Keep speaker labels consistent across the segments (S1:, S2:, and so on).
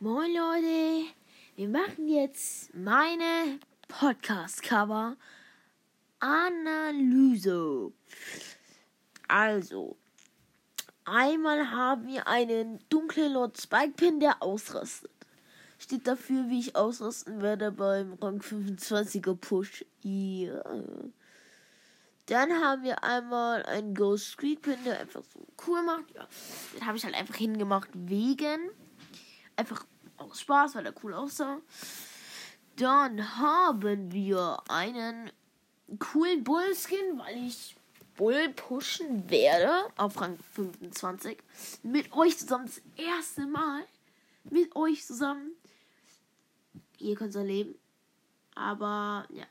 S1: Moin Leute, wir machen jetzt meine Podcast-Cover Analyse. Also, einmal haben wir einen dunklen Lord Spike Pin, der ausrastet. Steht dafür, wie ich ausrasten werde beim Rang 25er Push. Ja. Dann haben wir einmal einen Ghost Street Pin, der einfach so cool macht. Ja, den habe ich halt einfach hingemacht wegen. Spaß, weil er cool aussah. Dann haben wir einen coolen Bull-Skin, weil ich Bull pushen werde auf Rang 25. Mit euch zusammen das erste Mal. Mit euch zusammen. Ihr könnt es erleben. Aber ja.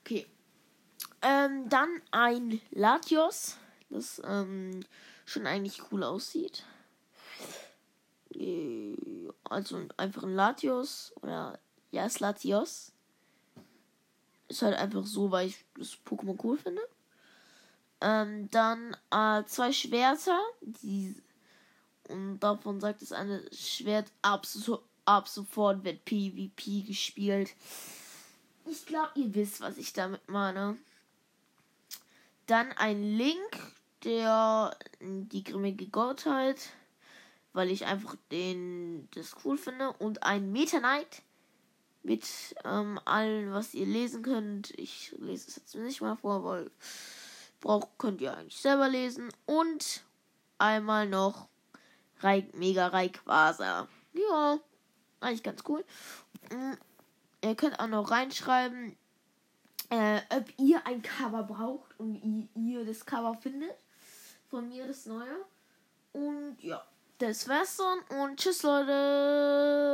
S1: Okay. Ähm, dann ein Latios, das ähm, schon eigentlich cool aussieht. Äh, also einfach ein Latios oder ja, ist Latios. Ist halt einfach so, weil ich das Pokémon cool finde. Ähm, dann äh, zwei Schwerter, die und davon sagt es eine Schwert ab, so, ab sofort wird PvP gespielt. Ich glaube, ihr wisst, was ich damit meine. Dann ein Link, der die grimmige Gottheit, weil ich einfach den das cool finde. Und ein Meta Knight mit ähm, allem, was ihr lesen könnt. Ich lese es jetzt nicht mal vor, weil braucht könnt ihr eigentlich selber lesen. Und einmal noch Reik, Mega Rayquaza. Ja, eigentlich ganz cool. Mhm. Ihr könnt auch noch reinschreiben, äh, ob ihr ein Cover braucht und ihr, ihr das Cover findet. Von mir das neue. Das war's dann und tschüss Leute.